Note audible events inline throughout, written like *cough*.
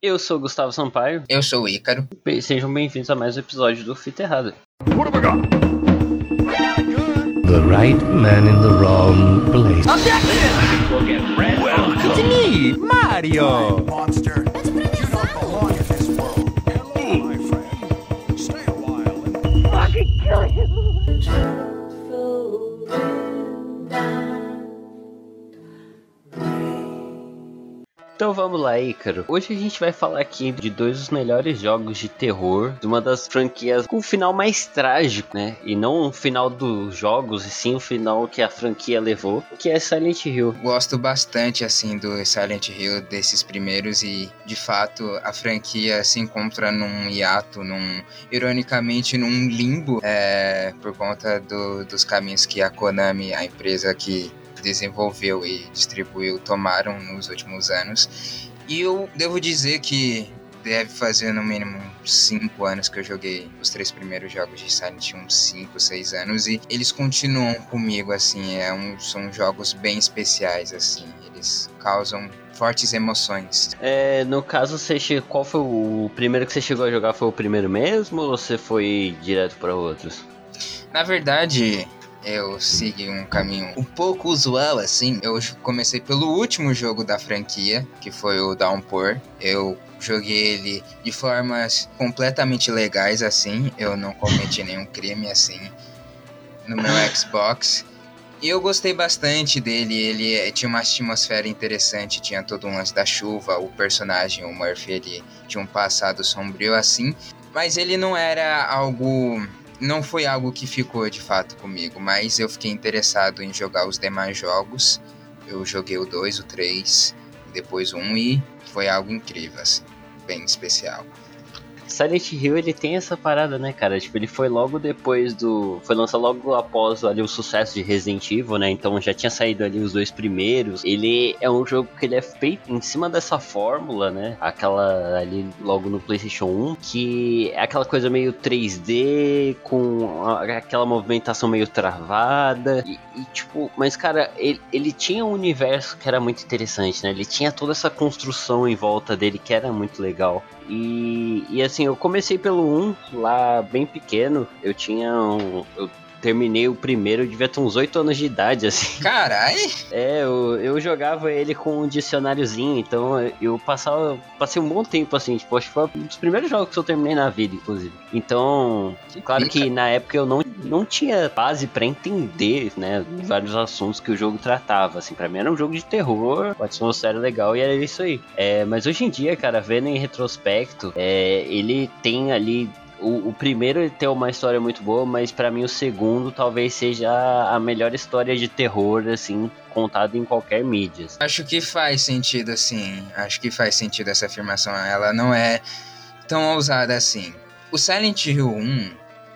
Eu sou o Gustavo Sampaio. Eu sou o Ícaro. Bem, sejam bem-vindos a mais um episódio do Fita Errada. The right man in the wrong place. It's me, Mario. monster. You don't belong Então vamos lá, Ícaro. Hoje a gente vai falar aqui de dois dos melhores jogos de terror, de uma das franquias com o final mais trágico, né? E não o final dos jogos, e sim o final que a franquia levou, que é Silent Hill. Gosto bastante, assim, do Silent Hill, desses primeiros, e, de fato, a franquia se encontra num hiato, num, ironicamente, num limbo, é, por conta do- dos caminhos que a Konami, a empresa que desenvolveu e distribuiu, tomaram nos últimos anos. E eu devo dizer que deve fazer no mínimo uns 5 anos que eu joguei os três primeiros jogos de Silent Hill, uns 5, 6 anos, e eles continuam comigo, assim, é um, são jogos bem especiais, assim, eles causam fortes emoções. É, no caso, você qual foi o primeiro que você chegou a jogar? Foi o primeiro mesmo ou você foi direto para outros? Na verdade, eu segui um caminho um pouco usual, assim. Eu comecei pelo último jogo da franquia, que foi o Downpour. Eu joguei ele de formas completamente legais, assim. Eu não cometi nenhum crime, assim, no meu *gasps* Xbox. E eu gostei bastante dele, ele eh, tinha uma atmosfera interessante, tinha todo um lance da chuva, o personagem, o Murphy, ele tinha um passado sombrio assim, mas ele não era algo não foi algo que ficou de fato comigo, mas eu fiquei interessado em jogar os demais jogos. Eu joguei o 2, o 3, depois o 1 e foi algo incrível, assim, bem especial. Silent Hill ele tem essa parada, né, cara? Tipo, ele foi logo depois do. Foi lançado logo após ali o sucesso de Resident Evil, né? Então já tinha saído ali os dois primeiros. Ele é um jogo que ele é feito em cima dessa fórmula, né? Aquela ali logo no PlayStation 1, que é aquela coisa meio 3D, com aquela movimentação meio travada. E, e, tipo, mas cara, ele, ele tinha um universo que era muito interessante, né? Ele tinha toda essa construção em volta dele que era muito legal. E, e assim, eu comecei pelo 1 lá bem pequeno. Eu tinha um. Eu terminei o primeiro, eu devia ter uns 8 anos de idade, assim. *laughs* Carai! É, eu, eu jogava ele com um dicionáriozinho, então eu passava. Passei um bom tempo assim, tipo, acho que foi um dos primeiros jogos que eu terminei na vida, inclusive. Então, claro que na época eu não, não tinha base pra entender, né, vários assuntos que o jogo tratava, assim, pra mim era um jogo de terror, uma atmosfera legal e era isso aí. É, mas hoje em dia, cara, vendo em retrospecto, é, ele tem ali o, o primeiro tem uma história muito boa, mas pra mim o segundo talvez seja a melhor história de terror, assim, contada em qualquer mídia. Acho que faz sentido, assim. Acho que faz sentido essa afirmação. Ela não é tão ousada assim. O Silent Hill 1,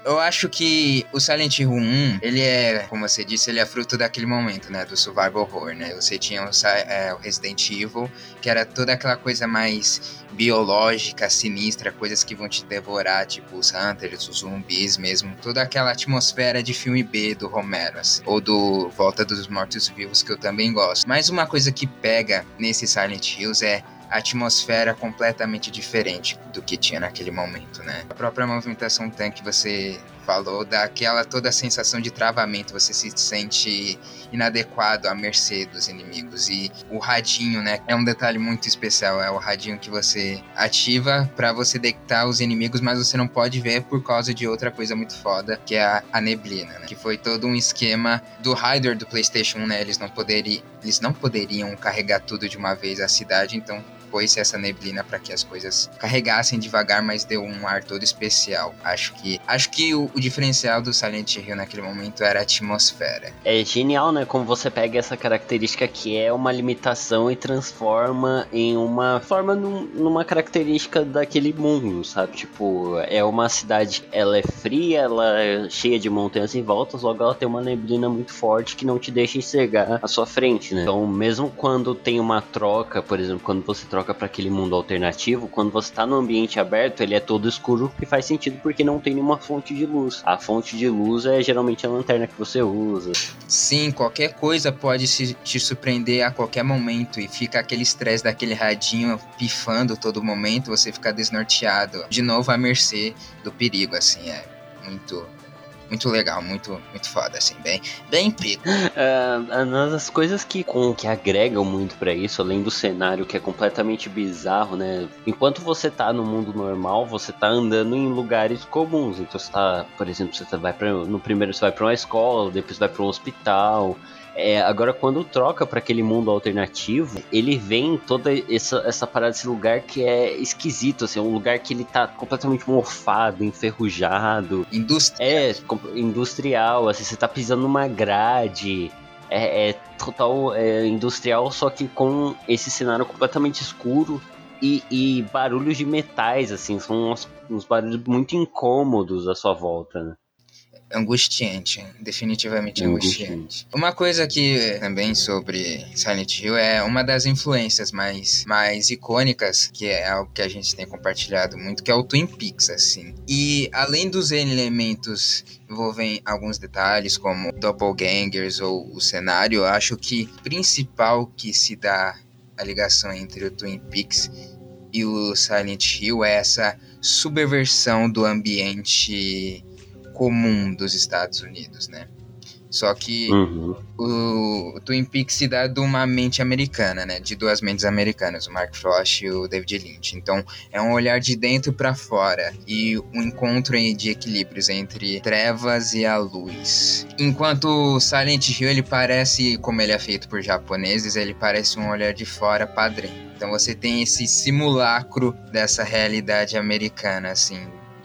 eu acho que o Silent Hill 1, ele é, como você disse, ele é fruto daquele momento, né? Do survival horror, né? Você tinha o, é, o Resident Evil, que era toda aquela coisa mais biológica, sinistra, coisas que vão te devorar, tipo os Hunters, os zumbis mesmo. Toda aquela atmosfera de filme B do Romero, assim, ou do Volta dos Mortos-Vivos, que eu também gosto. Mas uma coisa que pega nesse Silent Hills é atmosfera completamente diferente do que tinha naquele momento, né? A própria movimentação tanque você falou, dá aquela toda a sensação de travamento, você se sente inadequado à mercê dos inimigos. E o radinho, né, é um detalhe muito especial, é o radinho que você ativa pra você detectar os inimigos, mas você não pode ver por causa de outra coisa muito foda, que é a, a neblina, né? Que foi todo um esquema do Rider do PlayStation 1, né? Eles não poderiam, eles não poderiam carregar tudo de uma vez a cidade, então pôs essa neblina para que as coisas carregassem devagar, mas deu um ar todo especial. Acho que acho que o, o diferencial do Silent Hill naquele momento era a atmosfera. É genial, né? Como você pega essa característica que é uma limitação e transforma em uma forma num- numa característica daquele mundo, sabe? Tipo, é uma cidade, ela é fria, ela é cheia de montanhas em volta, logo ela tem uma neblina muito forte que não te deixa enxergar a sua frente, né? Então, mesmo quando tem uma troca, por exemplo, quando você troca troca para aquele mundo alternativo, quando você tá no ambiente aberto, ele é todo escuro, que faz sentido porque não tem nenhuma fonte de luz. A fonte de luz é geralmente a lanterna que você usa. Sim, qualquer coisa pode te surpreender a qualquer momento e fica aquele estresse daquele radinho pifando todo momento, você fica desnorteado. De novo à mercê do perigo, assim, é muito muito legal, muito, muito foda, assim, bem, bem pico. Uh, *laughs* uma das coisas que, com, que agregam muito para isso, além do cenário que é completamente bizarro, né? Enquanto você tá no mundo normal, você tá andando em lugares comuns. Então você tá, por exemplo, você vai pra, no primeiro você vai para uma escola, depois vai para um hospital. É, agora, quando troca para aquele mundo alternativo, ele vem toda essa, essa parada, esse lugar que é esquisito, assim, é um lugar que ele tá completamente mofado, enferrujado. Industrial. É, industrial, assim, você tá pisando numa grade. É, é total é, industrial, só que com esse cenário completamente escuro e, e barulhos de metais, assim, são uns, uns barulhos muito incômodos à sua volta, né? Angustiante, definitivamente angustiante. angustiante. Uma coisa que também sobre Silent Hill é uma das influências mais, mais icônicas, que é algo que a gente tem compartilhado muito, que é o Twin Peaks, assim. E além dos elementos envolvem alguns detalhes como doppelgangers ou o cenário, eu acho que principal que se dá a ligação entre o Twin Peaks e o Silent Hill é essa subversão do ambiente comum dos Estados Unidos, né? Só que uhum. o, o, Twin Peaks se dá de uma mente americana, né? De duas mentes americanas, o Mark Frost e o David Lynch. Então, é um olhar de dentro para fora e um encontro de equilíbrios entre trevas e a luz. Enquanto o Silent Hill, ele parece, como ele é feito por japoneses, ele parece um olhar de fora padrão. Então, você tem esse simulacro dessa realidade americana, assim,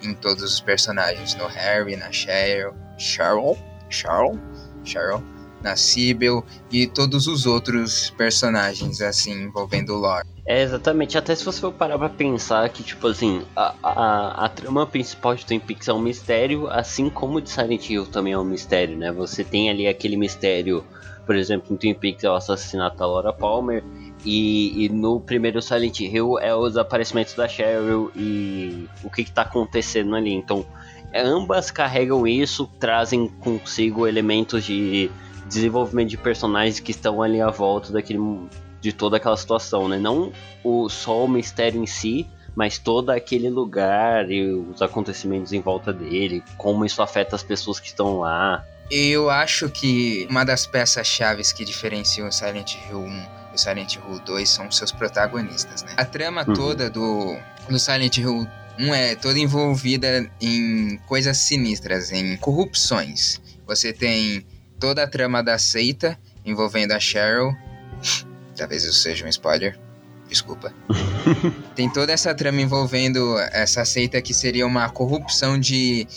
em todos os personagens, no Harry, na Cheryl, Cheryl, Cheryl, Cheryl, na Sibyl e todos os outros personagens assim envolvendo o lore. É, exatamente. Até se você for parar pra pensar que, tipo assim, a, a, a trama principal de Twin Peaks é um mistério, assim como de Silent Hill também é um mistério, né? Você tem ali aquele mistério, por exemplo, em Twin Peaks é o assassinato da Laura Palmer, e, e, no primeiro Silent Hill é os aparecimentos da Cheryl e o que, está acontecendo ali. Então, ambas carregam isso, trazem consigo elementos de desenvolvimento de personagens que estão ali à volta daquele, de toda aquela situação, né? Não o, só o mistério em si, mas todo aquele lugar e os acontecimentos em volta dele, como isso afeta as pessoas que estão lá. Eu acho que uma das peças chaves que diferenciam Silent Hill 1 e Silent Hill 2 são seus protagonistas, né? A trama uhum. toda do, do Silent Hill 1 é toda envolvida em coisas sinistras, em corrupções. Você tem toda a trama da seita envolvendo a Cheryl. Talvez isso seja um spoiler. Desculpa. *laughs* tem toda essa trama envolvendo essa seita que seria uma corrupção de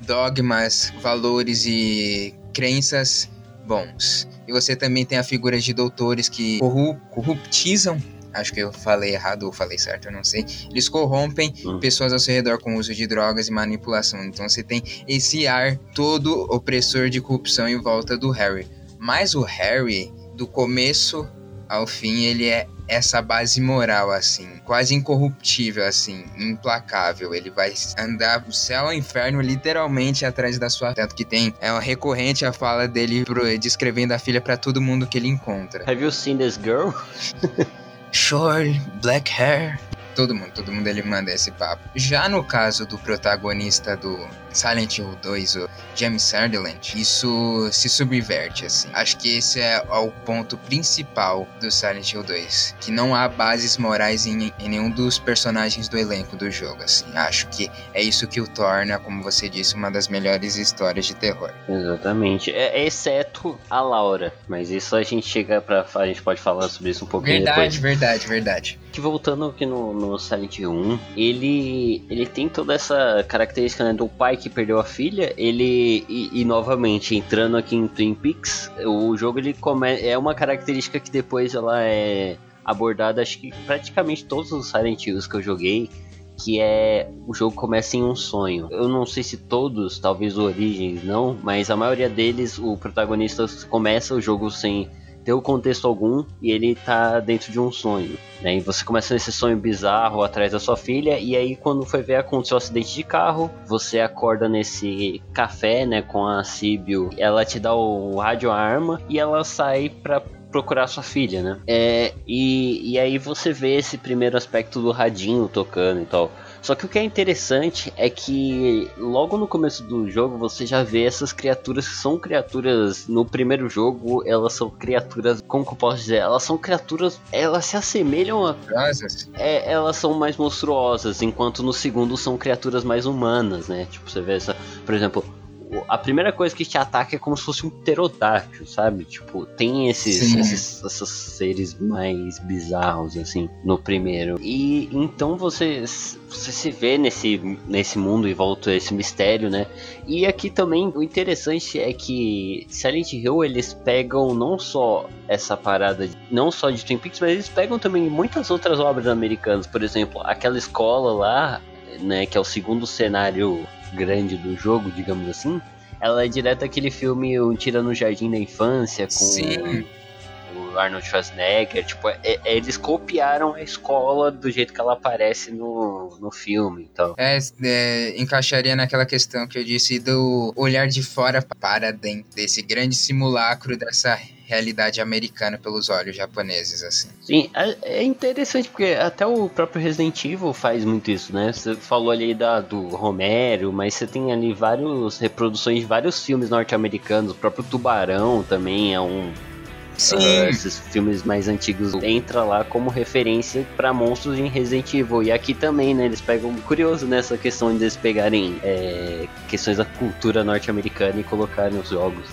dogmas, valores e crenças bons. E você também tem a figura de doutores que corru corruptizam acho que eu falei errado ou falei certo, eu não sei. Eles corrompem uhum. pessoas ao seu redor com o uso de drogas e manipulação. Então você tem esse ar todo opressor de corrupção em volta do Harry. Mas o Harry, do começo ao fim, ele é essa base moral, assim, quase incorruptível, assim, implacável. Ele vai andar do céu ao inferno, literalmente, atrás da sua. Tanto que tem. É uma recorrente a fala dele pro, descrevendo a filha para todo mundo que ele encontra. Have you seen this girl? *laughs* Short, black hair. Todo mundo, todo mundo ele manda esse papo. Já no caso do protagonista do Silent Hill 2, o James Sunderland, isso se subverte, assim. Acho que esse é o ponto principal do Silent Hill 2, que não há bases morais em, em nenhum dos personagens do elenco do jogo, assim. Acho que é isso que o torna, como você disse, uma das melhores histórias de terror. Exatamente, é, exceto a Laura, mas isso a gente chega para a gente pode falar sobre isso um pouquinho verdade, depois. Verdade, verdade, verdade. Que voltando aqui no, no Silent Hill 1, ele ele tem toda essa característica né, do pai que perdeu a filha, ele e, e, novamente entrando aqui em Twin Peaks, o jogo ele come, é uma característica que depois ela é abordada, acho que praticamente todos os Silent Hills que eu joguei, que é o jogo começa em um sonho. Eu não sei se todos, talvez o Origins não, mas a maioria deles o protagonista começa o jogo sem ter o contexto algum e ele tá dentro de um sonho. Né? E você começa nesse sonho bizarro atrás da sua filha, e aí quando foi ver aconteceu um acidente de carro, você acorda nesse café, né, com a Síbio, ela te dá o rádio arma e ela sai pra procurar sua filha, né? É, e, e aí você vê esse primeiro aspecto do radinho tocando e tal. Só que o que é interessante é que logo no começo do jogo você já vê essas criaturas que são criaturas no primeiro jogo, elas são criaturas, como que eu posso dizer? Elas são criaturas, elas se assemelham a é, elas são mais monstruosas, enquanto no segundo são criaturas mais humanas, né? Tipo, você vê essa, por exemplo, a primeira coisa que te ataca é como se fosse um pterodáctilo, sabe? Tipo, tem esses, esses, esses seres mais bizarros, assim, no primeiro. E então você, você se vê nesse, nesse mundo e volta a esse mistério, né? E aqui também o interessante é que Silent Hill eles pegam não só essa parada, de- não só de Twin Peaks, mas eles pegam também muitas outras obras americanas. Por exemplo, aquela escola lá, né, que é o segundo cenário grande do jogo, digamos assim. Ela é direto daquele filme Um Tira no Jardim da Infância com Sim. o Arnold Schwarzenegger. Tipo, é- é- eles copiaram a escola do jeito que ela aparece no, no filme. Então, É, é, encaixaria naquela questão que eu disse do olhar de fora para dentro desse grande simulacro dessa realidade americana pelos olhos japoneses, assim. Sim, é é interessante porque até o próprio Resident Evil faz muito isso, né? Você falou ali da, do Romero, mas você tem ali várias reproduções de vários filmes norte-americanos. O próprio Tubarão também é um. Sim, ah, esses filmes mais antigos entra lá como referência pra monstros em Resident Evil. E aqui também, né? Eles pegam. Curioso nessa questão de eles pegarem é, questões da cultura norte-americana e colocarem nos jogos.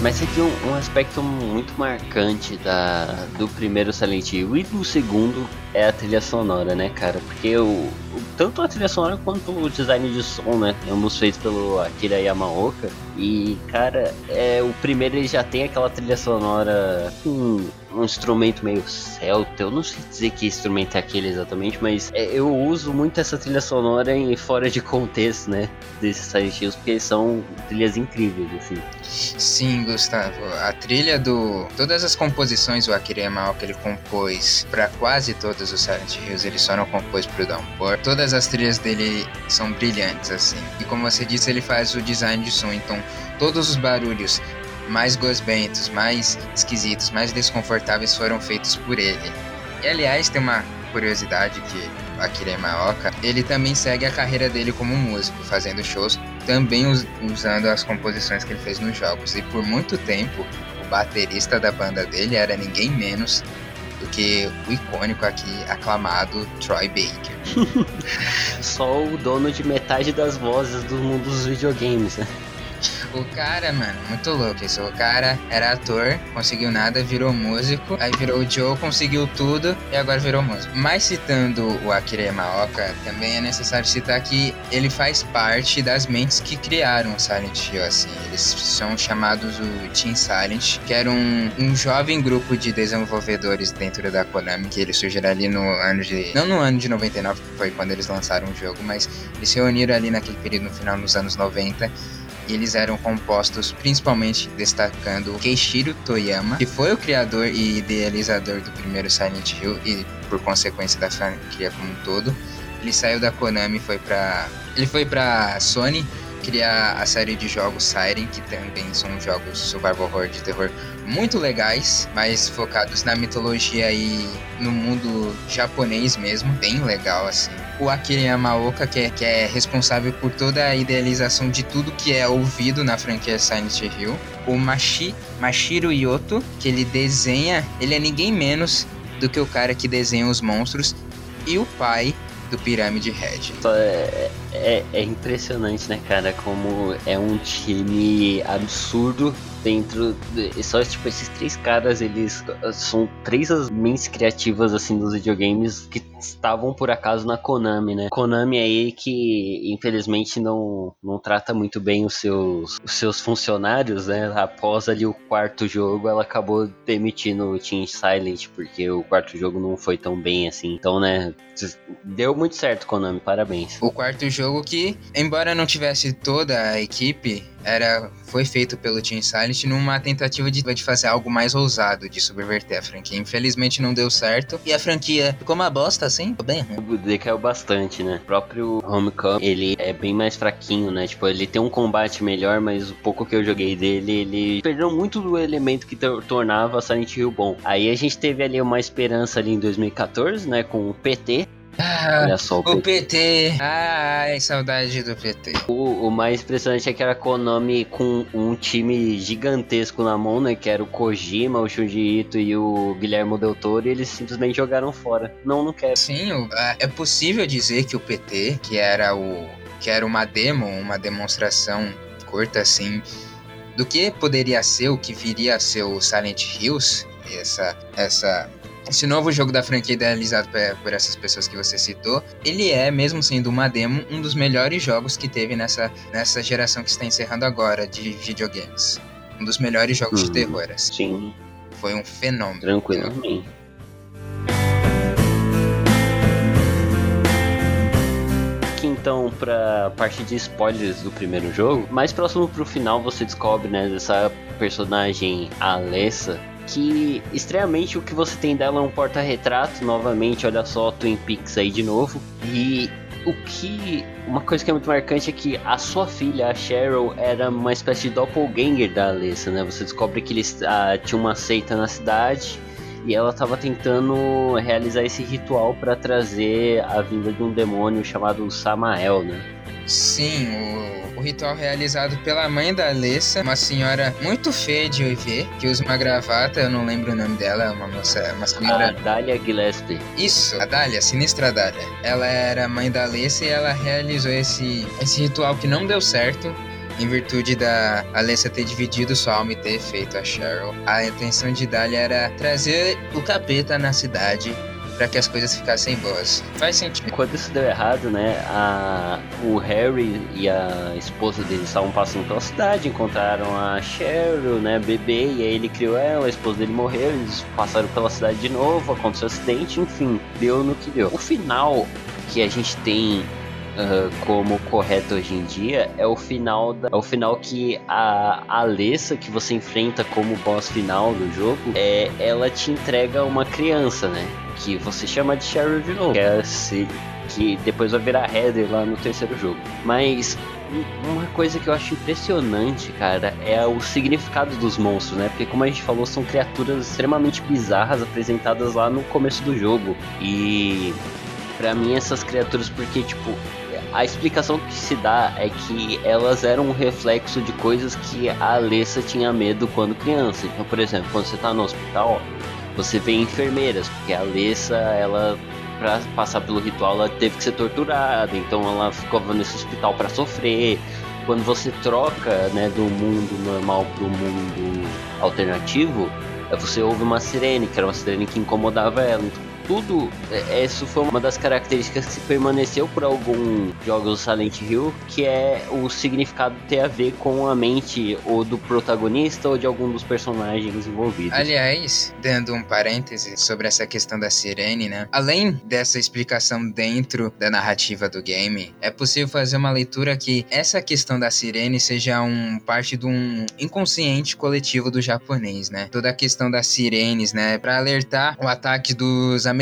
Mas aqui um, um aspecto muito marcante da, do primeiro Silent Hill e do segundo é a trilha sonora, né, cara? Porque o, o- tanto a trilha sonora quanto o design de som, né? Ambos feitos pelo Akira Yamaoka. E, cara, é, o primeiro ele já tem aquela trilha sonora com um instrumento meio celta. Eu não sei dizer que instrumento é aquele exatamente, mas é, eu uso muito essa trilha sonora em fora de contexto, né? Desses Silent Hills, porque são trilhas incríveis, assim. sim, Gustavo. A trilha do. Todas as composições o Akira Yamaoka ele compôs para quase todos os Silent Hills, ele só não compôs pro Downpour. Todas as trilhas dele são brilhantes, assim. E como você disse, ele faz o design de som, então todos os barulhos mais gosbentos, mais esquisitos, mais desconfortáveis foram feitos por ele. E aliás, tem uma curiosidade que Akira Yamaoka, ele também segue a carreira dele como músico, fazendo shows, também us- usando as composições que ele fez nos jogos. E por muito tempo, o baterista da banda dele era ninguém menos do que o icônico aqui, aclamado Troy Baker. *laughs* Só o dono de metade das vozes do mundo dos videogames, né? O cara, mano, muito louco isso. O cara era ator, conseguiu nada, virou músico, aí virou o Joe, conseguiu tudo e agora virou músico. Mas citando o Akira Yamaoka, também é necessário citar que ele faz parte das mentes que criaram o Silent Hill, assim. Eles são chamados o Team Silent, que era um, um jovem grupo de desenvolvedores dentro da Konami, que eles surgiram ali no ano de... Não no ano de 99, que foi quando eles lançaram o jogo, mas eles se reuniram ali naquele período no final dos anos 90 e eles eram compostos principalmente destacando Keishiro Toyama, que foi o criador e idealizador do primeiro Silent Hill e por consequência da franquia como um todo. Ele saiu da Konami foi para ele foi para Sony criar a série de jogos Siren, que também são jogos survival horror de terror muito legais, mais focados na mitologia e no mundo japonês mesmo, bem legal assim. O Akira Yamaoka, que é, que é responsável por toda a idealização de tudo que é ouvido na franquia Silent Hill. O Mashi, Mashiro Yoto, que ele desenha, ele é ninguém menos do que o cara que desenha os monstros e o pai do Head. Só É, é, é impressionante, né, cara? Como é um time absurdo dentro de, só tipo esses três caras eles são três as mentes criativas assim dos videogames que estavam por acaso na Konami né? Konami aí que infelizmente não, não trata muito bem os seus os seus funcionários né? Após ali o quarto jogo ela acabou demitindo o Team Silent porque o quarto jogo não foi tão bem assim. Então né deu muito certo Konami. Parabéns. O quarto jogo que embora não tivesse toda a equipe era foi feito pelo Team Silent numa tentativa de, de fazer algo mais ousado de subverter a franquia. Infelizmente não deu certo e a franquia ficou uma bosta assim, ficou bem ruim. Decaiu bastante, né? O próprio Homecoming, ele é bem mais fraquinho, né? Tipo, ele tem um combate melhor, mas o pouco que eu joguei dele, ele perdeu muito do elemento que tornava Silent Hill bom. Aí a gente teve ali uma esperança ali em 2014, né, com o PT, ah, Olha só o, o PT. PT. Ai, saudade do PT. O, o, mais impressionante é que era Konami com um time gigantesco na mão, né? Que era o Kojima, o Shuji Ito e o Guilherme Del Toro, e eles simplesmente jogaram fora. Não, não quero. Sim, é possível dizer que o PT, que era o que era uma demo, uma demonstração curta assim, do que poderia ser o que viria a ser o Silent Hills, essa essa esse novo jogo da franquia idealizado por essas pessoas que você citou, ele é, mesmo sendo uma demo, um dos melhores jogos que teve nessa, nessa geração que está encerrando agora de videogames. Um dos melhores jogos de terror. Assim. Sim. Foi um fenômeno. Tranquilamente. então para parte de spoilers do primeiro jogo. Mais próximo pro final você descobre, né, dessa personagem Alessa, que estranhamente o que você tem dela é um porta-retrato, novamente, olha só Twin Peaks aí de novo. E o que. Uma coisa que é muito marcante é que a sua filha, a Cheryl, era uma espécie de doppelganger da Alessa, né? Você descobre que eles ah, tinham uma seita na cidade e ela estava tentando realizar esse ritual para trazer a vinda de um demônio chamado Samael, né? Sim, o, o, ritual realizado pela mãe da Alessa, uma senhora muito feia de ver, que usa uma gravata, eu não lembro o nome dela, é uma moça, uma senhora... A Dália Gillespie. Isso, a Dália, sinistra Dália. Ela era mãe da Alessa e ela realizou esse, esse ritual que não deu certo, em virtude da Alessa ter dividido sua alma e ter feito a Cheryl. A intenção de Dália era trazer o capeta na cidade para que as coisas ficassem boas. Faz sentido. Quando isso deu errado, né? A, o Harry e a esposa dele estavam passando pela cidade, encontraram a Cheryl, né? Bebê, e aí ele criou ela, a esposa dele morreu, eles passaram pela cidade de novo, aconteceu um acidente, enfim, deu no que deu. O final que a gente tem Como correto hoje em dia é o final da, é o final que a Alessa que você enfrenta como boss final do jogo é ela te entrega uma criança né que você chama de Cheryl de novo, que, é que depois vai virar Heather lá no terceiro jogo. Mas uma coisa que eu acho impressionante, cara, é o significado dos monstros, né? Porque como a gente falou, são criaturas extremamente bizarras apresentadas lá no começo do jogo. E para mim essas criaturas, porque tipo, a explicação que se dá é que elas eram um reflexo de coisas que a Alessa tinha medo quando criança. Então, por exemplo, quando você tá no hospital, você vê enfermeiras, porque a Alessa, ela para passar pelo ritual, ela teve que ser torturada, então ela ficava nesse hospital para sofrer. Quando você troca, né, do mundo normal pro mundo alternativo, você ouve uma sirene, que era uma sirene que incomodava ela. Então, tudo, é, isso foi uma das características que permaneceu por alguns jogos do Silent Hill, que é o significado ter a ver com a mente ou do protagonista ou de algum dos personagens envolvidos. Aliás, dando um parêntese sobre essa questão da sirene, né? Além dessa explicação dentro da narrativa do game, é possível fazer uma leitura que essa questão da sirene seja um parte de um inconsciente coletivo do japonês, né? Toda a questão das sirenes, né, para alertar o ataque dos americanos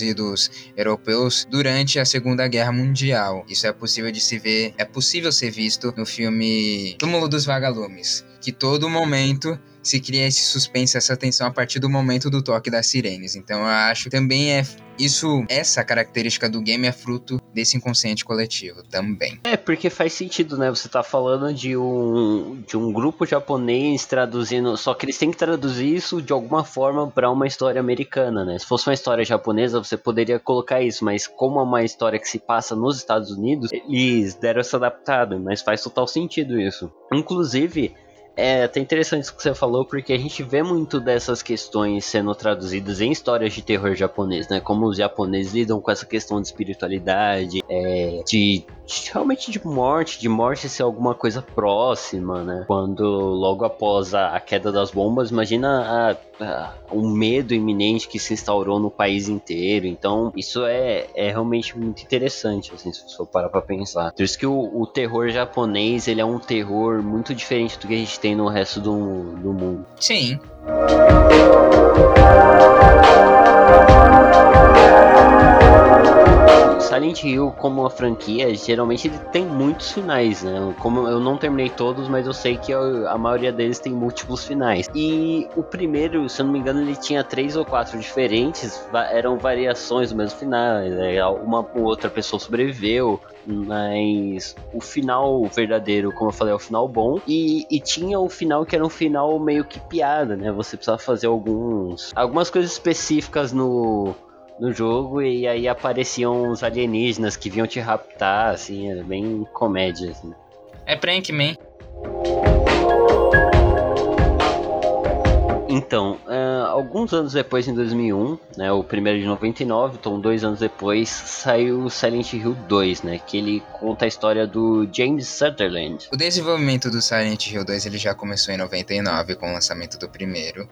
e dos europeus durante a Segunda Guerra Mundial. Isso é possível de se ver, é possível ser visto no filme Túmulo dos Vagalumes, que todo momento se cria esse suspense, essa tensão a partir do momento do toque das sirenes. Então eu acho que também é isso, essa característica do game é fruto desse inconsciente coletivo também. É, porque faz sentido, né? Você tá falando de um, de um grupo japonês traduzindo, só que eles têm que traduzir isso de alguma forma para uma história americana, né? Se fosse uma história japonesa, você poderia colocar isso, mas como é uma história que se passa nos Estados Unidos, eles deram essa adaptada, mas faz total sentido isso. Inclusive, É até interessante isso que você falou, porque a gente vê muito dessas questões sendo traduzidas em histórias de terror japonês, né? Como os japoneses lidam com essa questão de espiritualidade, é, de, de realmente de morte, de morte ser alguma coisa próxima, né? Quando logo após a, a queda das bombas, imagina a, o medo iminente que se instaurou no país inteiro. Então, isso é, é realmente muito interessante, assim, se for parar pra pensar. Por isso que o, o terror japonês, ele é um terror muito diferente do que a gente tem no resto do, do mundo. Sim. Silent Hill, como uma franquia, geralmente ele tem muitos finais, né? Como eu não terminei todos, mas eu sei que a, maioria deles tem múltiplos finais. E o primeiro, se eu não me engano, ele tinha três ou quatro diferentes, eram variações do mesmo final. né? Uma ou outra pessoa sobreviveu, mas o final verdadeiro, como eu falei, é o final bom. E, e tinha o final que era um final meio que piada, né? Você precisava fazer alguns algumas coisas específicas no no jogo e aí apareciam os alienígenas que vinham te raptar, assim, era bem comédia, assim. É Prankman. Então, ah, alguns anos depois, em 2001, né, o primeiro de 99, então dois anos depois, saiu Silent Hill 2, né, que ele conta a história do James Sutherland. O desenvolvimento do Silent Hill 2 ele já começou em 99 com o lançamento do primeiro.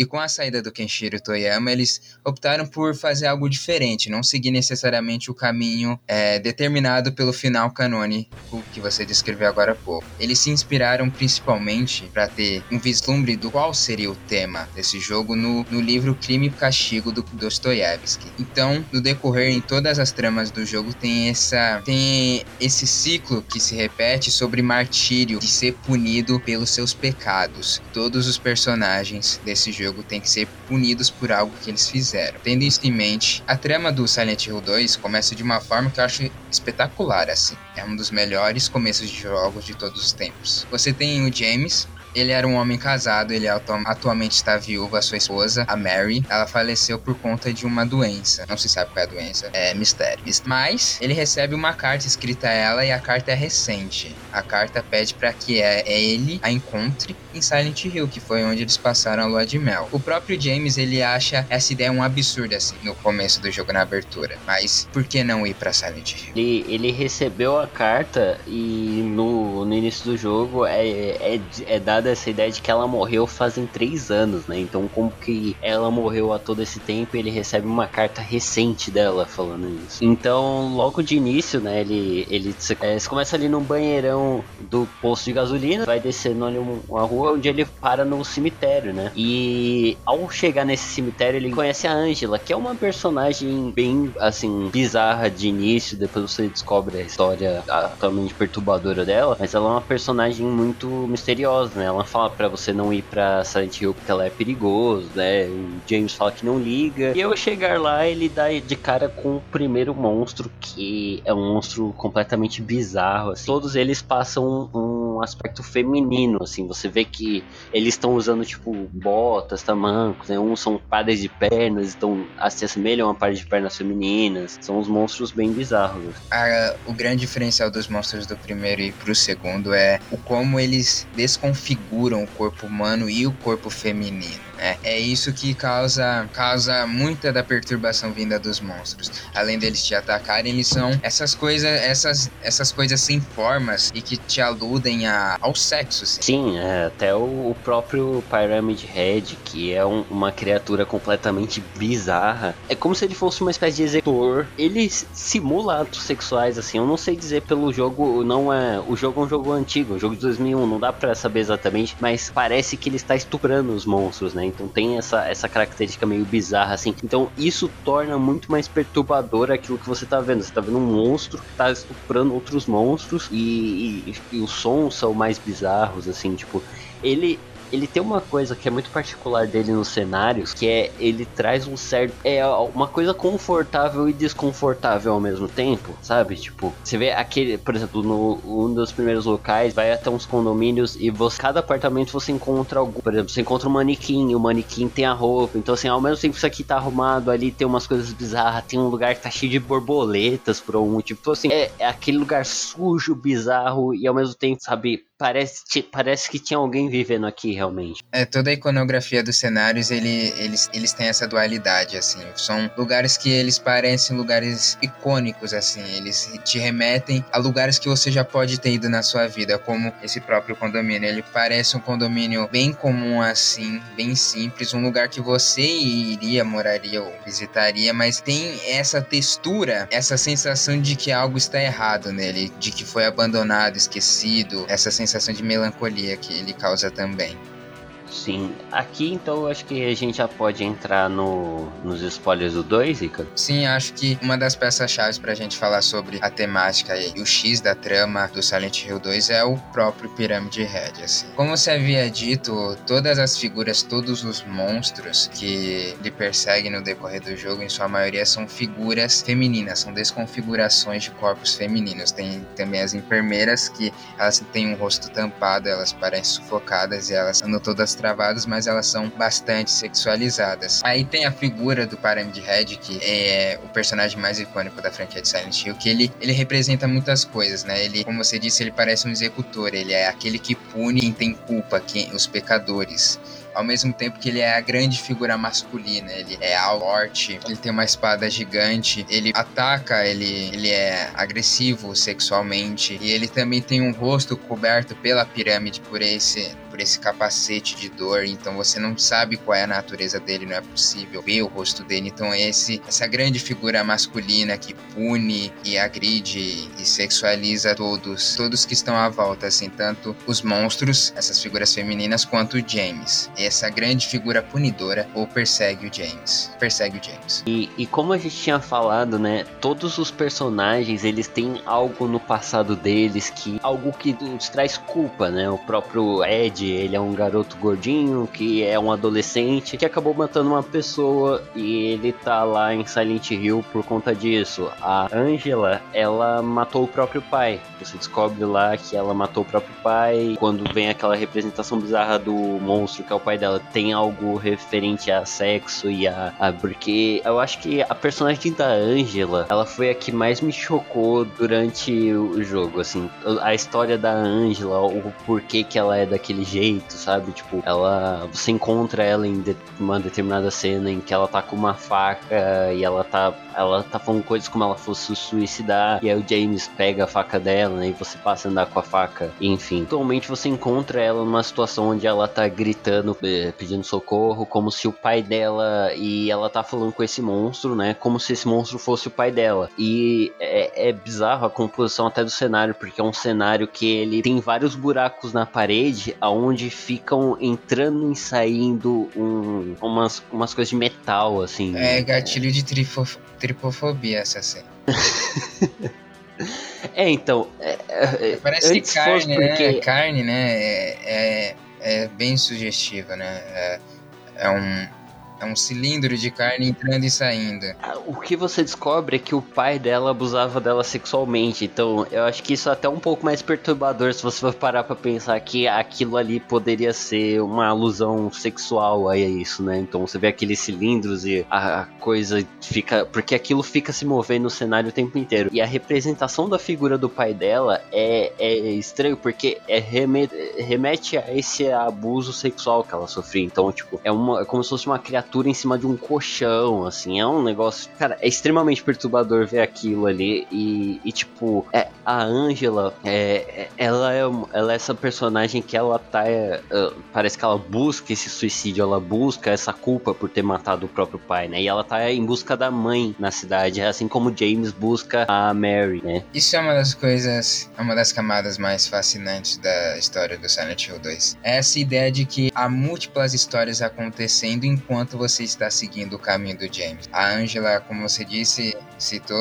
E com a saída do Kenshiro Toyama, eles optaram por fazer algo diferente, não seguir necessariamente o caminho é, determinado pelo final canônico que você descreveu agora há pouco. Eles se inspiraram principalmente para ter um vislumbre do qual seria o tema desse jogo no, no livro Crime e Castigo do Dostoiévski. Então, no decorrer em todas as tramas do jogo tem essa tem esse ciclo que se repete sobre martírio de ser punido pelos seus pecados. Todos os personagens desse jogo têm que ser punidos por algo que eles fizeram. Tendo isso em mente, a trama do Silent Hill 2 começa de uma forma que eu acho espetacular assim. É um dos melhores começos de jogos de todos os tempos. Você tem o James, ele era um homem casado, ele atu- atualmente está viúva, a sua esposa, a Mary. Ela faleceu por conta de uma doença. Não se sabe qual é a doença, é mistério. Mas ele recebe uma carta escrita a ela e a carta é recente. A carta pede para que é- ele a encontre em Silent Hill, que foi onde eles passaram a lua de mel. O próprio James, ele acha essa ideia um absurdo assim no começo do jogo na abertura. Mas por que não ir para Silent Hill? Ele, ele recebeu a carta e no, no início do jogo é, é, é dada essa ideia de que ela morreu fazem três anos, né? Então, como que ela morreu há todo esse tempo, ele recebe uma carta recente dela falando isso. Então, logo de início, né? Ele, ele você, é, começa ali no banheirão do posto de gasolina, vai descendo ali um- uma rua onde ele para no cemitério, né? E ao chegar nesse cemitério, ele conhece a Angela, que é uma personagem bem, assim, bizarra de início, depois você descobre a história totalmente perturbadora dela, mas ela é uma personagem muito misteriosa, né? Ela fala pra você não ir pra Silent Hill porque ela é perigoso, né? O James fala que não liga. E ao chegar lá, ele dá de cara com o primeiro monstro, que é um monstro completamente bizarro, assim. Todos eles passam um, aspecto feminino, assim. Você vê que eles estão usando, tipo, botas, tamancos, né? Uns são pares de pernas, então se assemelham a pares de pernas femininas. São uns monstros bem bizarros. assim. O grande diferencial dos monstros do primeiro e pro segundo é o como eles desconfiguram o corpo humano e o corpo feminino. né? É isso que causa, causa muita da perturbação vinda dos monstros. Além deles te atacarem, eles são essas coisas, essas, essas coisas sem formas e que te aludem a, ao sexo. assim. Sim, é, até o, o próprio Pyramid Head, que é um- uma criatura completamente bizarra. É como se ele fosse uma espécie de executor. Ele simula atos sexuais, assim. Eu não sei dizer pelo jogo, não é. O jogo é um jogo antigo, um jogo de 2001, não dá pra saber exatamente, mas parece que ele está estuprando os monstros, né? Então tem essa, essa característica meio bizarra, assim. Então isso torna muito mais perturbador aquilo que você tá vendo. Você tá vendo um monstro que tá estuprando outros monstros e, e- e os sons são mais bizarros, assim, tipo, ele. Ele tem uma coisa que é muito particular dele nos cenários, que é ele traz um certo. É uma coisa confortável e desconfortável ao mesmo tempo, sabe? Tipo, você vê aquele, por exemplo, no um dos primeiros locais, vai até uns condomínios e você, cada apartamento você encontra algum. Por exemplo, você encontra um manequim, e o manequim tem a roupa. Então, assim, ao mesmo tempo isso aqui tá arrumado, ali tem umas coisas bizarras, tem um lugar que tá cheio de borboletas por algum motivo. Então, assim, é, é aquele lugar sujo, bizarro e ao mesmo tempo, sabe, parece, parece que tinha alguém vivendo aqui realmente. É, toda a iconografia dos cenários, ele, eles, eles têm essa dualidade, assim. São lugares que eles parecem lugares icônicos, assim. Eles te remetem a lugares que você já pode ter ido na sua vida, como esse próprio condomínio. Ele parece um condomínio bem comum, assim, bem simples. Um lugar que você iria, moraria ou visitaria, mas tem essa textura, essa sensação de que algo está errado nele, de que foi abandonado, esquecido, essa sensação de melancolia que ele causa também. Sim. Aqui então acho que a gente já pode entrar no, nos spoilers do 2, Rica. Sim, acho que uma das peças-chave pra gente falar sobre a temática e o X da trama do Silent Hill 2 é o próprio Pyramid Head, assim. Como você havia dito, todas as figuras, todos os monstros que lhe perseguem no decorrer do jogo, em sua maioria são figuras femininas, são desconfigurações de corpos femininos. Tem também as enfermeiras que elas têm um rosto tampado, elas parecem sufocadas e elas andam todas travadas, mas elas são bastante sexualizadas. Aí tem a figura do Pyramid Head, que é o personagem mais icônico da franquia de Silent Hill, que ele, ele representa muitas coisas, né? Ele, como você disse, ele parece um executor, ele é aquele que pune quem tem culpa, quem, os pecadores ao mesmo tempo que ele é a grande figura masculina. Ele é forte, ele tem uma espada gigante, ele ataca, ele, ele é agressivo sexualmente e ele também tem um rosto coberto pela pirâmide por esse por esse capacete de dor, então você não sabe qual é a natureza dele, não é possível ver o rosto dele. Então esse essa grande figura masculina que pune e agride e sexualiza todos, todos que estão à volta, assim, tanto os monstros, essas figuras femininas, quanto o James. Essa grande figura punidora ou persegue o James. Persegue o James. E, e como a gente tinha falado, né? Todos os personagens eles têm algo no passado deles que algo que nos traz culpa, né? O próprio Ed, ele é um garoto gordinho que é um adolescente que acabou matando uma pessoa e ele tá lá em Silent Hill por conta disso. A Angela, ela matou o próprio pai. Você descobre lá que ela matou o próprio pai. Quando vem aquela representação bizarra do monstro que é o pai dela, tem algo referente a sexo e a, a porque eu acho que a personagem da Angela, ela foi a que mais me chocou durante o jogo, assim, a história da Angela, o porquê que ela é daquele jeito, sabe? Tipo, ela você encontra ela em de- uma determinada cena em que ela tá com uma faca e ela tá ela tá falando coisas como ela fosse se suicidar e aí o James pega a faca dela, né, e você passa a andar com a faca, enfim. Atualmente você encontra ela numa situação onde ela tá gritando, eh, pedindo socorro, como se o pai dela e ela tá falando com esse monstro, né, como se esse monstro fosse o pai dela. E é, é bizarro a composição até do cenário, porque é um cenário que ele tem vários buracos na parede, aonde ficam entrando e saindo um- umas, umas coisas de metal, assim. É gatilho de trifo- tripofobia essa cena. *laughs* É, então. é- é- Parece antes fosse carne, né? porque- Carne, né? É, é, é bem sugestiva, né? É, é um, é um cilindro de carne entrando e saindo. O que você descobre é que o pai dela abusava dela sexualmente. Então, eu acho que isso é até um pouco mais perturbador se você for parar pra pensar que aquilo ali poderia ser uma alusão sexual a isso, né? Então, você vê aqueles cilindros e a coisa fica. Porque aquilo fica se movendo no cenário o tempo inteiro. E a representação da figura do pai dela é, é estranho, porque é reme- remete a esse abuso sexual que ela sofria. Então, tipo, é, uma, é como se fosse uma criatura em cima de um colchão, assim. É um negócio. Cara, é extremamente perturbador ver aquilo ali. E, e, tipo, é, a Angela, é, é- ela, é, ela é essa personagem que ela tá. é, é, parece que ela busca esse suicídio, ela busca essa culpa por ter matado o próprio pai, né? E ela tá em busca da mãe na cidade, assim como James busca a Mary, né? Isso é uma das coisas, é uma das camadas mais fascinantes da história do Silent Hill 2. É essa ideia de que há múltiplas histórias acontecendo enquanto você está seguindo o caminho do James. A Angela, como você disse, citou,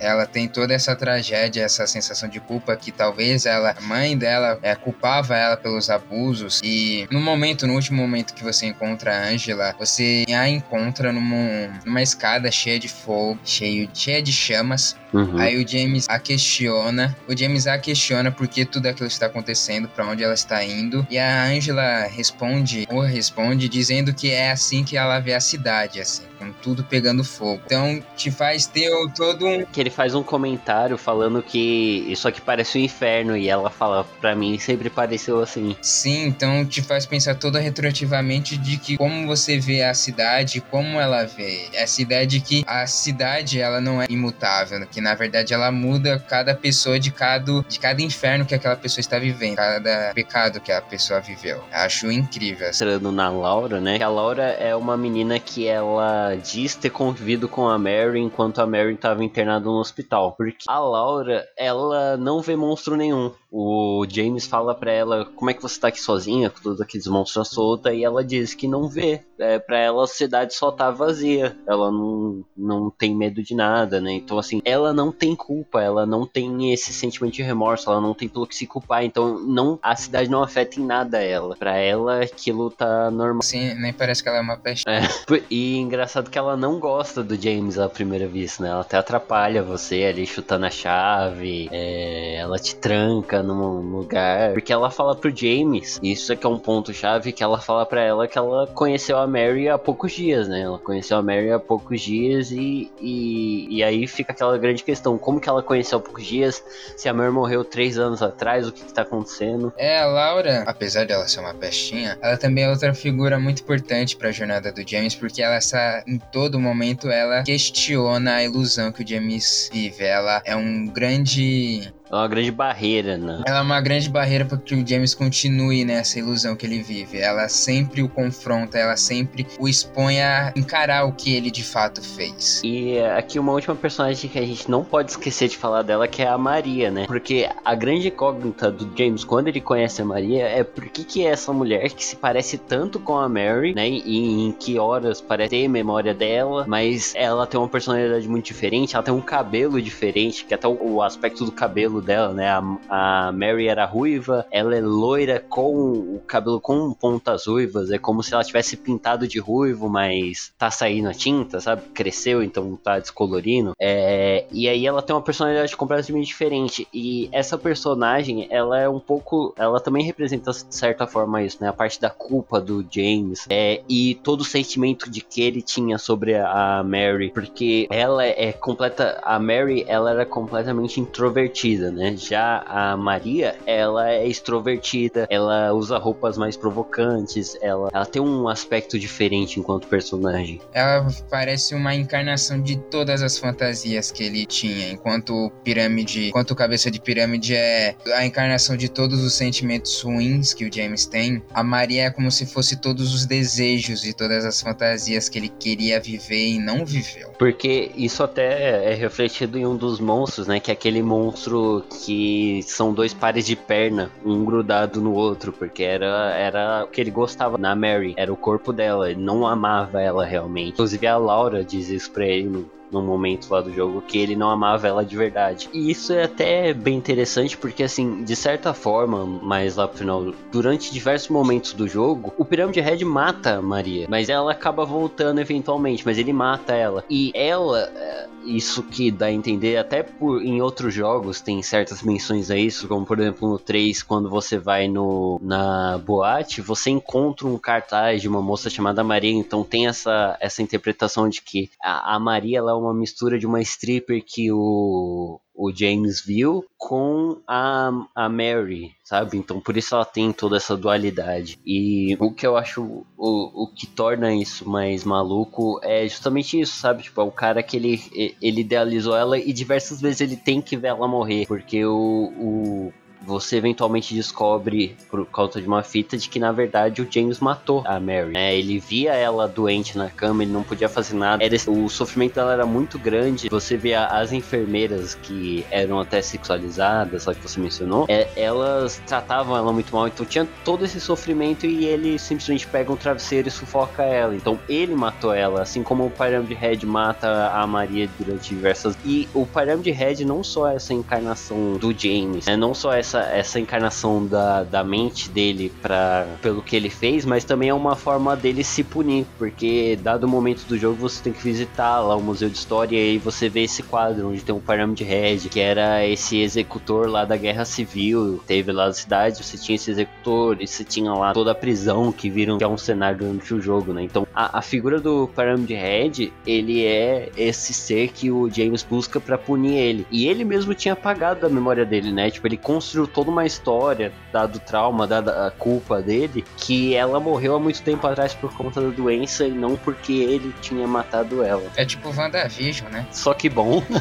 ela tem toda essa tragédia, essa sensação de culpa que talvez ela, a mãe dela, é, culpava ela pelos abusos. E no momento, no último momento que você encontra a Angela, você a encontra numa, numa escada cheia de fogo, cheio, cheia de chamas. Uhum. Aí o James a questiona. O James a questiona por que tudo aquilo está acontecendo, para onde ela está indo. E a Angela responde, ou responde, dizendo que é assim que ela vê a cidade, assim, com tudo pegando fogo. Então te faz ter todo um. Que ele faz um comentário falando que isso aqui parece o um inferno e ela fala, pra mim sempre pareceu assim. Sim, então te faz pensar toda retroativamente de que como você vê a cidade, como ela vê. Essa ideia de que a cidade ela não é imutável, que na verdade ela muda cada pessoa de cada, de cada inferno que aquela pessoa está vivendo, cada pecado que a pessoa viveu. Acho incrível. Entrando na Laura, né? A Laura é uma menina que ela diz ter convivido com a Mary enquanto a Mary estava internada no hospital. Porque a Laura, ela não vê monstro nenhum. O James fala pra ela como é que você tá aqui sozinha, com todos aqueles monstros solta, e ela diz que não vê. É, pra ela a cidade só tá vazia. Ela não, não tem medo de nada, né? Então, assim, ela não tem culpa, ela não tem esse sentimento de remorso, ela não tem pelo que se culpar. Então, não, a cidade não afeta em nada ela. Pra ela, aquilo tá normal. Sim, nem parece que ela é uma peste. É, *laughs* e engraçado que ela não gosta do James à primeira vista, né? Ela até atrapalha você ali chutando a chave, é, ela te tranca num lugar. Porque ela fala pro James, isso aqui é um ponto chave, que ela fala pra ela que ela conheceu a Mary há poucos dias, né? Ela conheceu a Mary há poucos dias e, e, e aí fica aquela grande questão, como que ela conheceu há poucos dias? Se a Mary morreu três anos atrás, o que, que tá acontecendo? É, a Laura, apesar dela ser uma pestinha, ela também é outra figura muito importante pra jornada do James, porque ela está, em todo momento, ela questiona a ilusão que o James vive. Ela é um grande é uma grande barreira, né? Ela é uma grande barreira para que o James continue nessa ilusão que ele vive. Ela sempre o confronta, ela sempre o expõe a encarar o que ele de fato fez. E aqui uma última personagem que a gente não pode esquecer de falar dela, que é a Maria, né? Porque a grande incógnita do James quando ele conhece a Maria é por que que é essa mulher que se parece tanto com a Mary, né? E em que horas parece ter memória dela, mas ela tem uma personalidade muito diferente, ela tem um cabelo diferente, que até o aspecto do cabelo cabelo dela, né? A, a Mary era ruiva, ela é loira com o cabelo com pontas ruivas, é como se ela tivesse pintado de ruivo, mas tá saindo a tinta, sabe? Cresceu, então tá descolorindo. É, e aí ela tem uma personalidade completamente diferente. E essa personagem, ela é um pouco. Ela também representa, de certa forma, isso, né? A parte da culpa do James é, e todo o sentimento de que ele tinha sobre a Mary, porque ela é completa. A Mary, ela era completamente introvertida né? Já a Maria, ela é extrovertida, ela usa roupas mais provocantes, ela, ela tem um aspecto diferente enquanto personagem. Ela parece uma encarnação de todas as fantasias que ele tinha, enquanto pirâmide, enquanto cabeça de pirâmide é a encarnação de todos os sentimentos ruins que o James tem. A Maria é como se fosse todos os desejos e todas as fantasias que ele queria viver e não viveu. Porque isso até é refletido em um dos monstros, né? Que é aquele monstro que são dois pares de perna, um grudado no outro, porque era, era o que ele gostava na Mary, era o corpo dela, ele não amava ela realmente. Inclusive a Laura diz isso pra ele no, no momento lá do jogo que ele não amava ela de verdade. E isso é até bem interessante porque assim, de certa forma, mais lá pro final, durante diversos momentos do jogo, o Pirâmide Red mata a Maria, mas ela acaba voltando eventualmente, mas ele mata ela. E ela, é, isso que dá a entender até por em outros jogos tem certas menções a isso, como por exemplo no 3, quando você vai no na boate, você encontra um cartaz de uma moça chamada Maria, então tem essa essa interpretação de que a, a Maria ela uma mistura de uma stripper que o, o James viu com a, a Mary, sabe? Então por isso ela tem toda essa dualidade. E o que eu acho o, o que torna isso mais maluco é justamente isso, sabe? Tipo, é o cara que ele, ele idealizou ela e diversas vezes ele tem que ver ela morrer, porque o, o você eventualmente descobre, por causa de uma fita, de que na verdade o James matou a Mary. Né? Ele via ela doente na cama, ele não podia fazer nada. Era, o sofrimento dela era muito grande. Você vê as enfermeiras que eram até sexualizadas, só que você mencionou, é, elas tratavam ela muito mal. Então tinha todo esse sofrimento e ele simplesmente pega um travesseiro e sufoca ela. Então ele matou ela, assim como o Pyramid Head mata a Maria durante diversas. E o Pyramid Head não só é essa encarnação do James, né? não só essa essa, essa encarnação da, da mente dele para pelo que ele fez, mas também é uma forma dele se punir, porque dado o momento do jogo você tem que visitar lá o Museu de História e aí você vê esse quadro onde tem um Pyramid Head, que era esse executor lá da Guerra Civil, teve lá na cidade, você tinha esse executor, e você tinha lá toda a prisão que viram que é um cenário durante o jogo, né? Então a, a figura do Pyramid Head, ele é esse ser que o James busca pra punir ele. E ele mesmo tinha apagado da memória dele, né? Tipo, ele construiu toda uma história, dado o trauma, dada a culpa dele, que ela morreu há muito tempo atrás por conta da doença e não porque ele tinha matado ela. É tipo WandaVision, né? Só que bom. *laughs*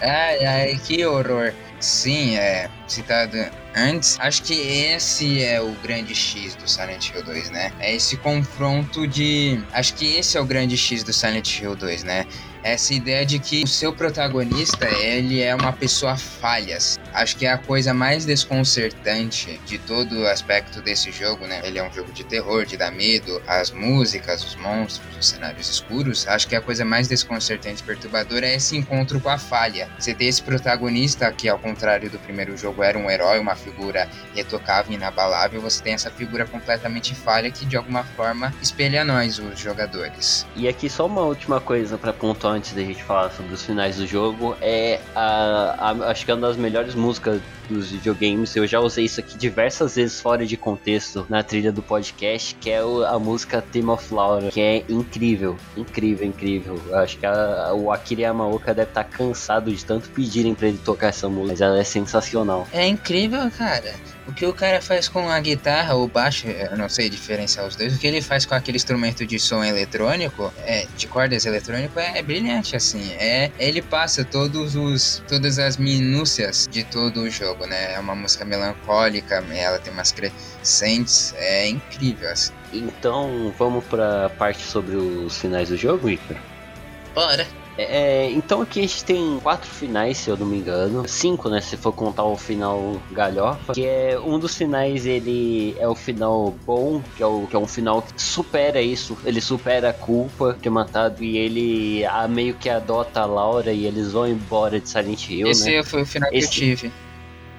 Ai, ai, que horror. Sim, é citado antes. Acho que esse é o grande X do Silent Hill 2, né? É esse confronto de. Acho que esse é o grande X do Silent Hill 2, né? Essa ideia de que o seu protagonista, ele é uma pessoa falhas. Acho que é a coisa mais desconcertante de todo o aspecto desse jogo, né? Ele é um jogo de terror, de dar medo, as músicas, os monstros, os cenários escuros. Acho que a coisa mais desconcertante e perturbadora é esse encontro com a falha. Você ter esse protagonista que, ao contrário do primeiro jogo, era um herói, uma figura retocável, inabalável, você tem essa figura completamente falha que, de alguma forma, espelha nós, os jogadores. E aqui só uma última coisa pra pontuar antes da gente falar sobre os finais do jogo é a, a- acho que é uma das melhores músicas dos videogames. Eu já usei isso aqui diversas vezes fora de contexto na trilha do podcast, que é a música Theme of Laura, que é incrível, incrível, incrível. Eu acho que a- o Akira Yamaoka deve estar cansado de tanto pedirem pra ele tocar essa música, mas ela é sensacional. É incrível, cara. O que o cara faz com a guitarra ou baixo, eu não sei diferenciar os dois. O que ele faz com aquele instrumento de som eletrônico, é, de cordas eletrônico, é, brilhante, assim. É, ele passa todos os, todas as minúcias de todo o jogo, né? É uma música melancólica, ela tem umas crescentes, é incrível, assim. Então, vamos pra parte sobre os finais do jogo, Icaro? Bora. É, então aqui a gente tem quatro finais, se eu não me engano. Cinco, né? Se for contar o final galhofa. Que é um dos finais, ele é o final bom, que é, o, que é um final que supera isso. Ele supera a culpa de ter matado e ele a, meio que adota a Laura e eles vão embora de Silent Hill, Esse né? foi o final Esse- que eu tive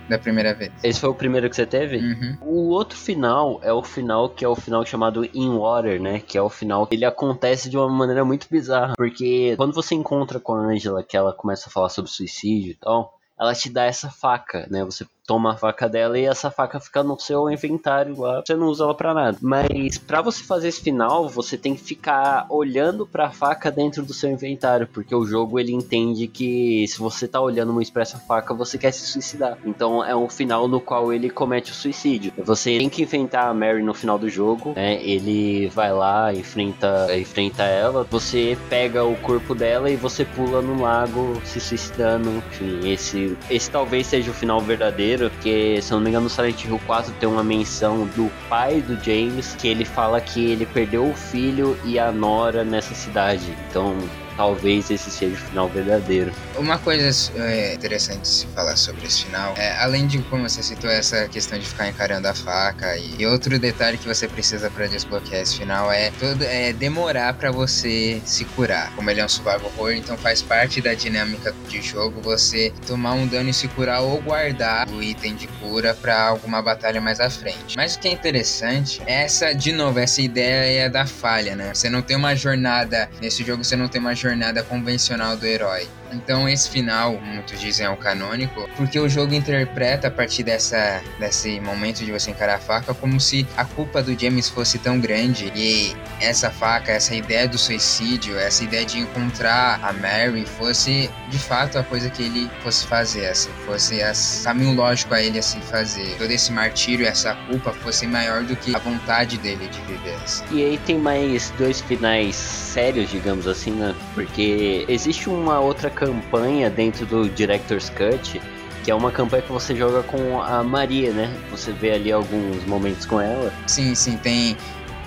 da primeira vez. Esse foi o primeiro que você teve? Uhum. O outro final é o final que é o final chamado In Water, né? Que é o final que ele acontece de uma maneira muito bizarra. Porque quando você encontra com a Angela, que ela começa a falar sobre suicídio e tal, ela te dá essa faca, né? Você toma a faca dela e essa faca fica no seu inventário lá. Você não usa ela pra nada. Mas pra você fazer esse final, você tem que ficar olhando pra faca dentro do seu inventário, porque o jogo ele entende que se você tá olhando uma expressa faca, você quer se suicidar. Então é um final no qual ele comete o suicídio. Você tem que enfrentar a Mary no final do jogo, né? Ele vai lá, enfrenta, enfrenta ela, você pega o corpo dela e você pula no lago se suicidando. Enfim, esse, esse talvez seja o final verdadeiro, porque se eu não me engano no Silent Hill 4 tem uma menção do pai do James que ele fala que ele perdeu o filho e a nora nessa cidade. Então talvez esse seja o final verdadeiro. Uma coisa é, interessante se falar sobre esse final, é, além de como você citou essa questão de ficar encarando a faca, e, e outro detalhe que você precisa para desbloquear esse final é, todo, é demorar para você se curar. Como ele é um survival horror, então faz parte da dinâmica de jogo você tomar um dano e se curar ou guardar o item de cura para alguma batalha mais à frente. Mas o que é interessante é essa, de novo, essa ideia da falha, né? Você não tem uma jornada nesse jogo, você não tem uma jornada convencional do herói. Então esse final, muitos dizem é o canônico, porque o jogo interpreta a partir dessa, desse momento de você encarar a faca como se a culpa do James fosse tão grande e essa faca, essa ideia do suicídio, essa ideia de encontrar a Mary fosse de fato a coisa que ele fosse fazer, assim, fosse o caminho lógico a ele assim fazer. Todo esse martírio, essa culpa fosse maior do que a vontade dele de viver. Assim. E aí tem mais dois finais sérios, digamos assim, né? Porque existe uma outra campanha dentro do Director's Cut, que é uma campanha que você joga com a Maria, né? Você vê ali alguns momentos com ela. Sim, sim, tem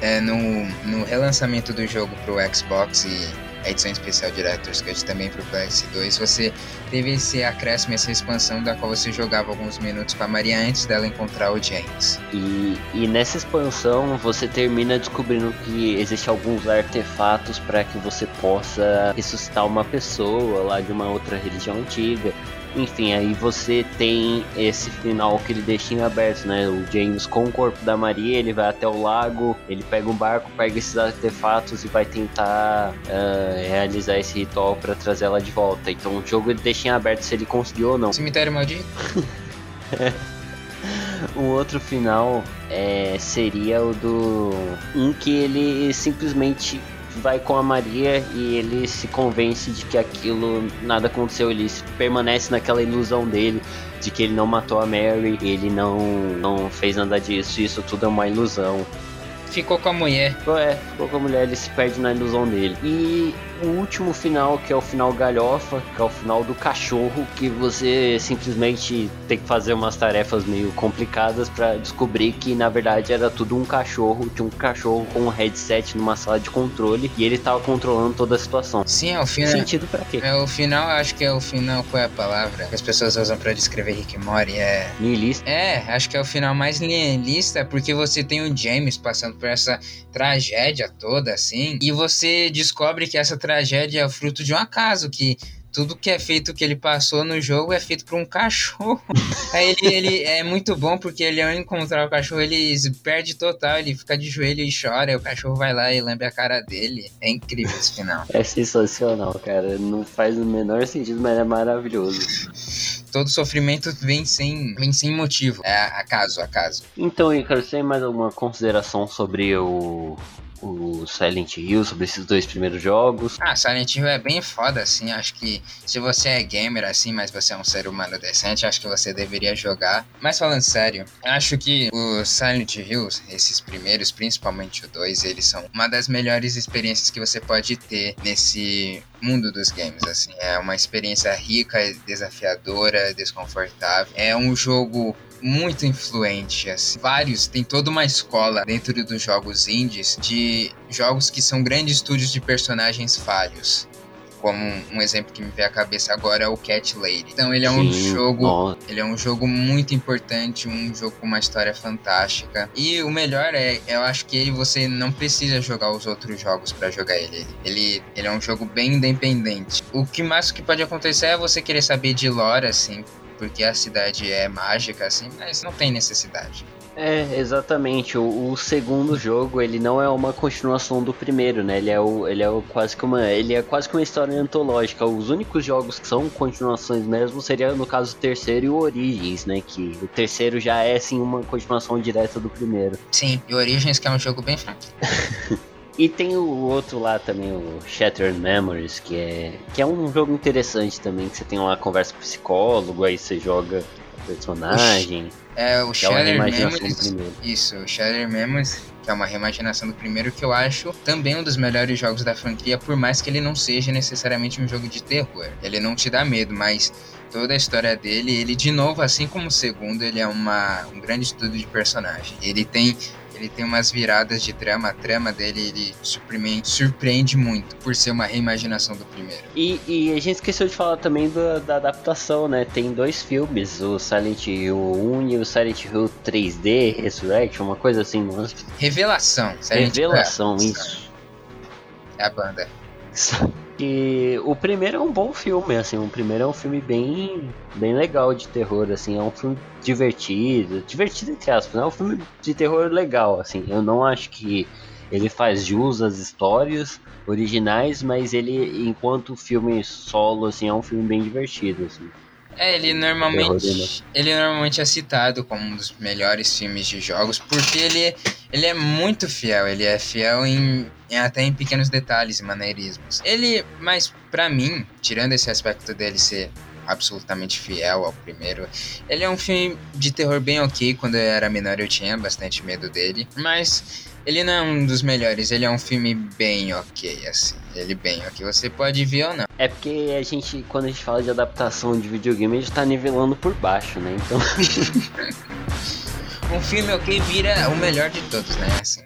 é, no, no relançamento do jogo pro Xbox e a edição especial Director's Cut também pro PS2, você teve esse acréscimo, essa expansão da qual você jogava alguns minutos com a Maria antes dela encontrar o James. E, e nessa expansão você termina descobrindo que existem alguns artefatos para que você possa ressuscitar uma pessoa lá de uma outra religião antiga. Enfim, aí você tem esse final que ele deixa em aberto, né? O James com o corpo da Maria, ele vai até o lago, ele pega um barco, pega esses artefatos e vai tentar ah, realizar esse ritual para trazer ela de volta. Então o jogo ele deixa em aberto se ele conseguiu ou não. Cemitério Maldito? *laughs* Um outro final é, seria o do. Um que ele simplesmente vai com a Maria e ele se convence de que aquilo nada aconteceu. Ele permanece naquela ilusão dele de que ele não matou a Mary, ele não, não fez nada disso, isso tudo é uma ilusão. Ficou com a mulher. É, ficou com a mulher, ele se perde na ilusão dele. E o último final, que é o final galhofa, que é o final do cachorro, que você simplesmente tem que fazer umas tarefas meio complicadas para descobrir que na verdade era tudo um cachorro, tinha um cachorro com um headset numa sala de controle e ele tava controlando toda a situação. Sim, é o final. Sentido pra quê? É o final, acho que é o final, qual é a palavra que as pessoas usam pra descrever Rick Morty? É. Nihilista. É, acho que é o final mais nihilista, porque você tem o James passando por essa tragédia toda, assim, e você descobre que essa tragédia é fruto de um acaso, que tudo que é feito que ele passou no jogo é feito por um *laughs* cachorro. Aí ele, ele é muito bom porque ele ao encontrar o cachorro, ele se perde total, ele fica de joelho e chora, e o cachorro vai lá e lembra a cara dele. É incrível esse final. É sensacional, cara. Não faz o menor sentido, mas é maravilhoso. Todo sofrimento vem sem, vem sem motivo. É acaso, acaso. Então, Icaro, você tem mais alguma consideração sobre o, o Silent Hill, sobre esses dois primeiros jogos? Ah, Silent Hill é bem foda, assim. Acho que se você é gamer, assim, mas você é um ser humano decente, acho que você deveria jogar. Mas falando sério, acho que os Silent Hills, esses primeiros, principalmente o 2, eles são uma das melhores experiências que você pode ter nesse mundo dos games, assim. É uma experiência rica, desafiadora, desconfortável. É um jogo muito influente, assim. Vários, tem toda uma escola dentro dos jogos indies de jogos que são grandes estúdios de personagens falhos. Como um exemplo que me vem à cabeça agora é o Cat Lady. Então ele é um Sim, jogo nossa. ele é um jogo muito importante, um jogo com uma história fantástica. E o melhor é, eu acho que ele você não precisa jogar os outros jogos pra jogar ele. Ele, ele é um jogo bem independente. O que mais que pode acontecer é você querer saber de lore, assim, porque a cidade é mágica, assim, mas não tem necessidade. É, exatamente. O, o segundo jogo, ele não é uma continuação do primeiro, né? Ele é, o, ele é o, quase que uma, ele é quase que uma história antológica. Os únicos jogos que são continuações mesmo seria no caso o terceiro e o Origins, né? Que o terceiro já é assim uma continuação direta do primeiro. Sim, e Origins que é um jogo bem fraco. *laughs* E tem o outro lá também, o Shattered Memories, que é que é um jogo interessante também, que você tem uma conversa com o psicólogo, aí você joga o personagem. É o é do Memories. Isso, o Shattered Memories, que é uma reimaginação do primeiro, que eu acho também um dos melhores jogos da franquia, por mais que ele não seja necessariamente um jogo de terror. Ele não te dá medo, mas toda a história dele, ele de novo, assim como o segundo, ele é uma, um grande estudo de personagem. Ele tem ele tem umas viradas de trama, a trama dele ele surpreende, surpreende muito por ser uma reimaginação do primeiro. E, e a gente esqueceu de falar também do- da adaptação, né? Tem dois filmes, o Silent Hill 1 e o Silent Hill 3D Resurrection, uma coisa assim, nossa. Revelação. Silent Hill é- Revelação, isso. É a banda. *laughs* E o primeiro é um bom filme, assim, o primeiro é um filme bem, bem legal de terror, assim, é um filme divertido, divertido entre aspas, né? é um filme de terror legal, assim, eu não acho que ele faz jus às histórias originais, mas ele, enquanto filme solo, assim, é um filme bem divertido, assim. É, ele Terror normalmente, ele normalmente é citado como um dos melhores filmes de jogos porque ele, ele é muito fiel, ele é fiel em, em- até em pequenos detalhes e maneirismos. Ele, mas pra mim, tirando esse aspecto dele ser absolutamente fiel ao primeiro, ele é um filme de terror bem ok. Quando eu era menor eu tinha bastante medo dele, mas ele não é um dos melhores, ele é um filme bem ok, assim. Ele bem ok, você pode ver ou não. É porque a gente, quando a gente fala de adaptação de videogame, a gente tá nivelando por baixo, né? Então, *laughs* Um filme ok vira o melhor de todos, né? Assim,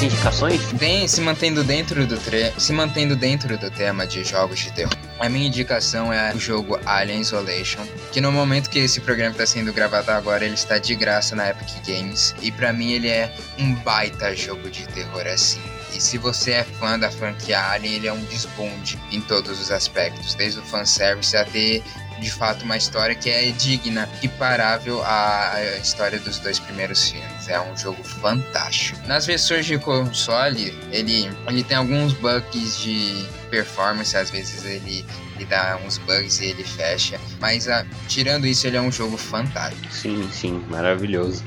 as indicações, Tem se mantendo dentro do tre se mantendo dentro do tema de jogos de terror. A minha indicação é o jogo Alien Isolation, que no momento que esse programa está sendo gravado agora, ele está de graça na Epic Games e pra mim ele é um baita jogo de terror assim. E se você é fã da franquia Alien, ele é um desbonde em todos os aspectos, desde o fanservice até de fato uma história que é digna, equiparável à à história dos dois primeiros filmes. É um jogo fantástico. Nas versões de console, ele, ele tem alguns bugs de performance, às vezes ele, ele dá uns bugs e ele fecha. Mas ah, tirando isso, ele é um jogo fantástico. Sim, sim, maravilhoso.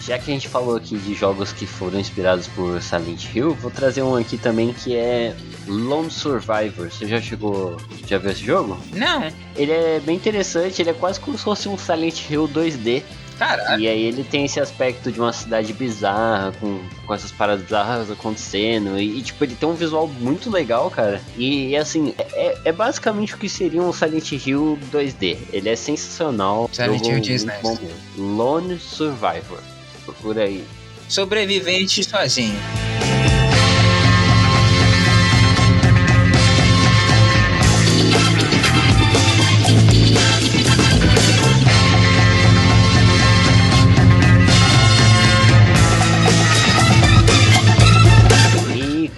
Já que a gente falou aqui de jogos que foram inspirados por Silent Hill, vou trazer um aqui também que é Lone Survivor. Você já chegou. Já viu esse jogo? Não, Ele é bem interessante, ele é quase como se fosse um Silent Hill 2D. E aí ele tem esse aspecto de uma cidade bizarra, com, com essas paradas bizarras acontecendo. E, e, tipo, ele tem um visual muito legal, cara. E, e, assim, é, é basicamente o que seria um Silent Hill 2D. Ele é sensacional. Silent Hill Disney. Lone Survivor. Procura aí. Sobrevivente sozinho.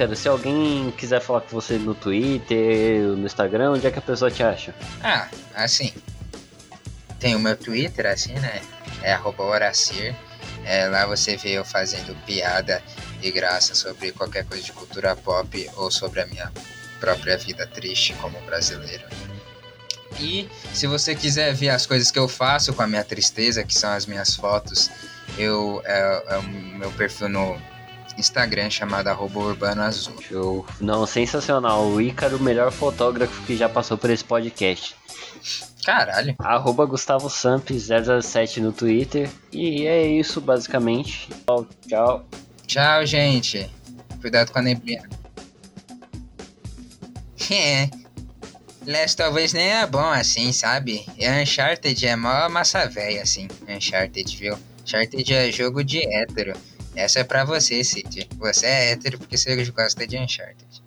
Cara, se alguém quiser falar com você no Twitter, no Instagram, onde é que a pessoa te acha? Ah, assim. Tem o meu Twitter, assim, né? É Horacir. É, lá você vê eu fazendo piada de graça sobre qualquer coisa de cultura pop ou sobre a minha própria vida triste como brasileiro. E se você quiser ver as coisas que eu faço com a minha tristeza, que são as minhas fotos, eu é, é o meu perfil no Instagram chamado arroba Urbano Azul. Show. Não, sensacional. O Ícaro, o melhor fotógrafo que já passou por esse podcast. Caralho. Arroba Gustavo Samp 007 no Twitter. E é isso, basicamente. Tchau, tchau. Tchau, gente. Cuidado com a neblina. *laughs* É. Last talvez nem é bom assim, sabe? E Uncharted é mó massa velha, assim. Uncharted, viu? Uncharted é jogo de hétero. Essa é pra você, Cid. Você é hétero porque você gosta de Uncharted.